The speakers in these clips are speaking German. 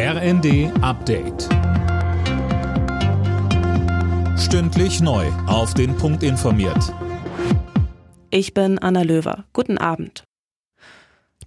RND Update. Stündlich neu. Auf den Punkt informiert. Ich bin Anna Löwer. Guten Abend.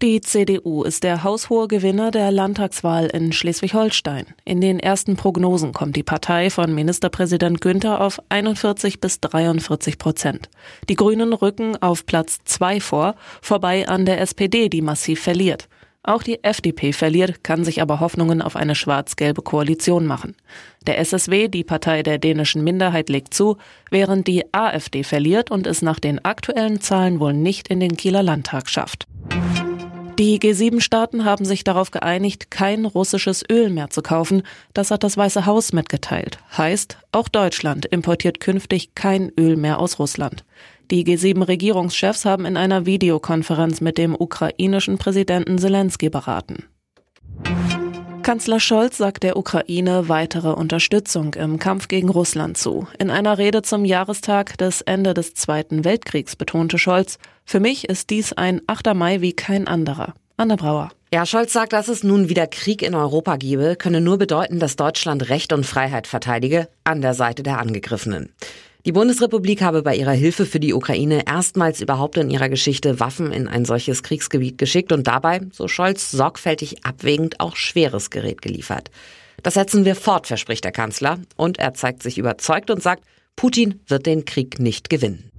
Die CDU ist der haushohe Gewinner der Landtagswahl in Schleswig-Holstein. In den ersten Prognosen kommt die Partei von Ministerpräsident Günther auf 41 bis 43 Prozent. Die Grünen rücken auf Platz zwei vor, vorbei an der SPD, die massiv verliert. Auch die FDP verliert, kann sich aber Hoffnungen auf eine schwarz-gelbe Koalition machen. Der SSW, die Partei der dänischen Minderheit, legt zu, während die AfD verliert und es nach den aktuellen Zahlen wohl nicht in den Kieler Landtag schafft. Die G7-Staaten haben sich darauf geeinigt, kein russisches Öl mehr zu kaufen. Das hat das Weiße Haus mitgeteilt. Heißt, auch Deutschland importiert künftig kein Öl mehr aus Russland. Die G7-Regierungschefs haben in einer Videokonferenz mit dem ukrainischen Präsidenten Zelensky beraten. Kanzler Scholz sagt der Ukraine weitere Unterstützung im Kampf gegen Russland zu. In einer Rede zum Jahrestag des Ende des Zweiten Weltkriegs betonte Scholz, für mich ist dies ein 8. Mai wie kein anderer. Anne Brauer. Ja, Scholz sagt, dass es nun wieder Krieg in Europa gebe, könne nur bedeuten, dass Deutschland Recht und Freiheit verteidige, an der Seite der Angegriffenen. Die Bundesrepublik habe bei ihrer Hilfe für die Ukraine erstmals überhaupt in ihrer Geschichte Waffen in ein solches Kriegsgebiet geschickt und dabei, so Scholz, sorgfältig abwägend auch schweres Gerät geliefert. Das setzen wir fort, verspricht der Kanzler, und er zeigt sich überzeugt und sagt, Putin wird den Krieg nicht gewinnen.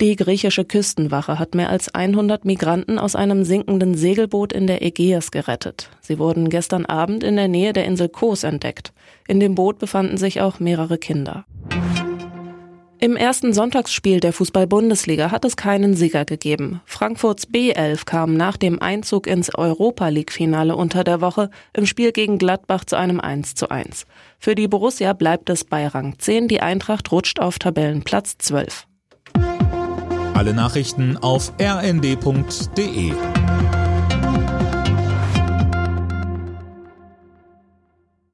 Die griechische Küstenwache hat mehr als 100 Migranten aus einem sinkenden Segelboot in der Ägäis gerettet. Sie wurden gestern Abend in der Nähe der Insel Kos entdeckt. In dem Boot befanden sich auch mehrere Kinder. Im ersten Sonntagsspiel der Fußball-Bundesliga hat es keinen Sieger gegeben. Frankfurts B11 kam nach dem Einzug ins Europa League-Finale unter der Woche im Spiel gegen Gladbach zu einem 1 zu 1. Für die Borussia bleibt es bei Rang 10, die Eintracht rutscht auf Tabellenplatz 12. Alle Nachrichten auf rnd.de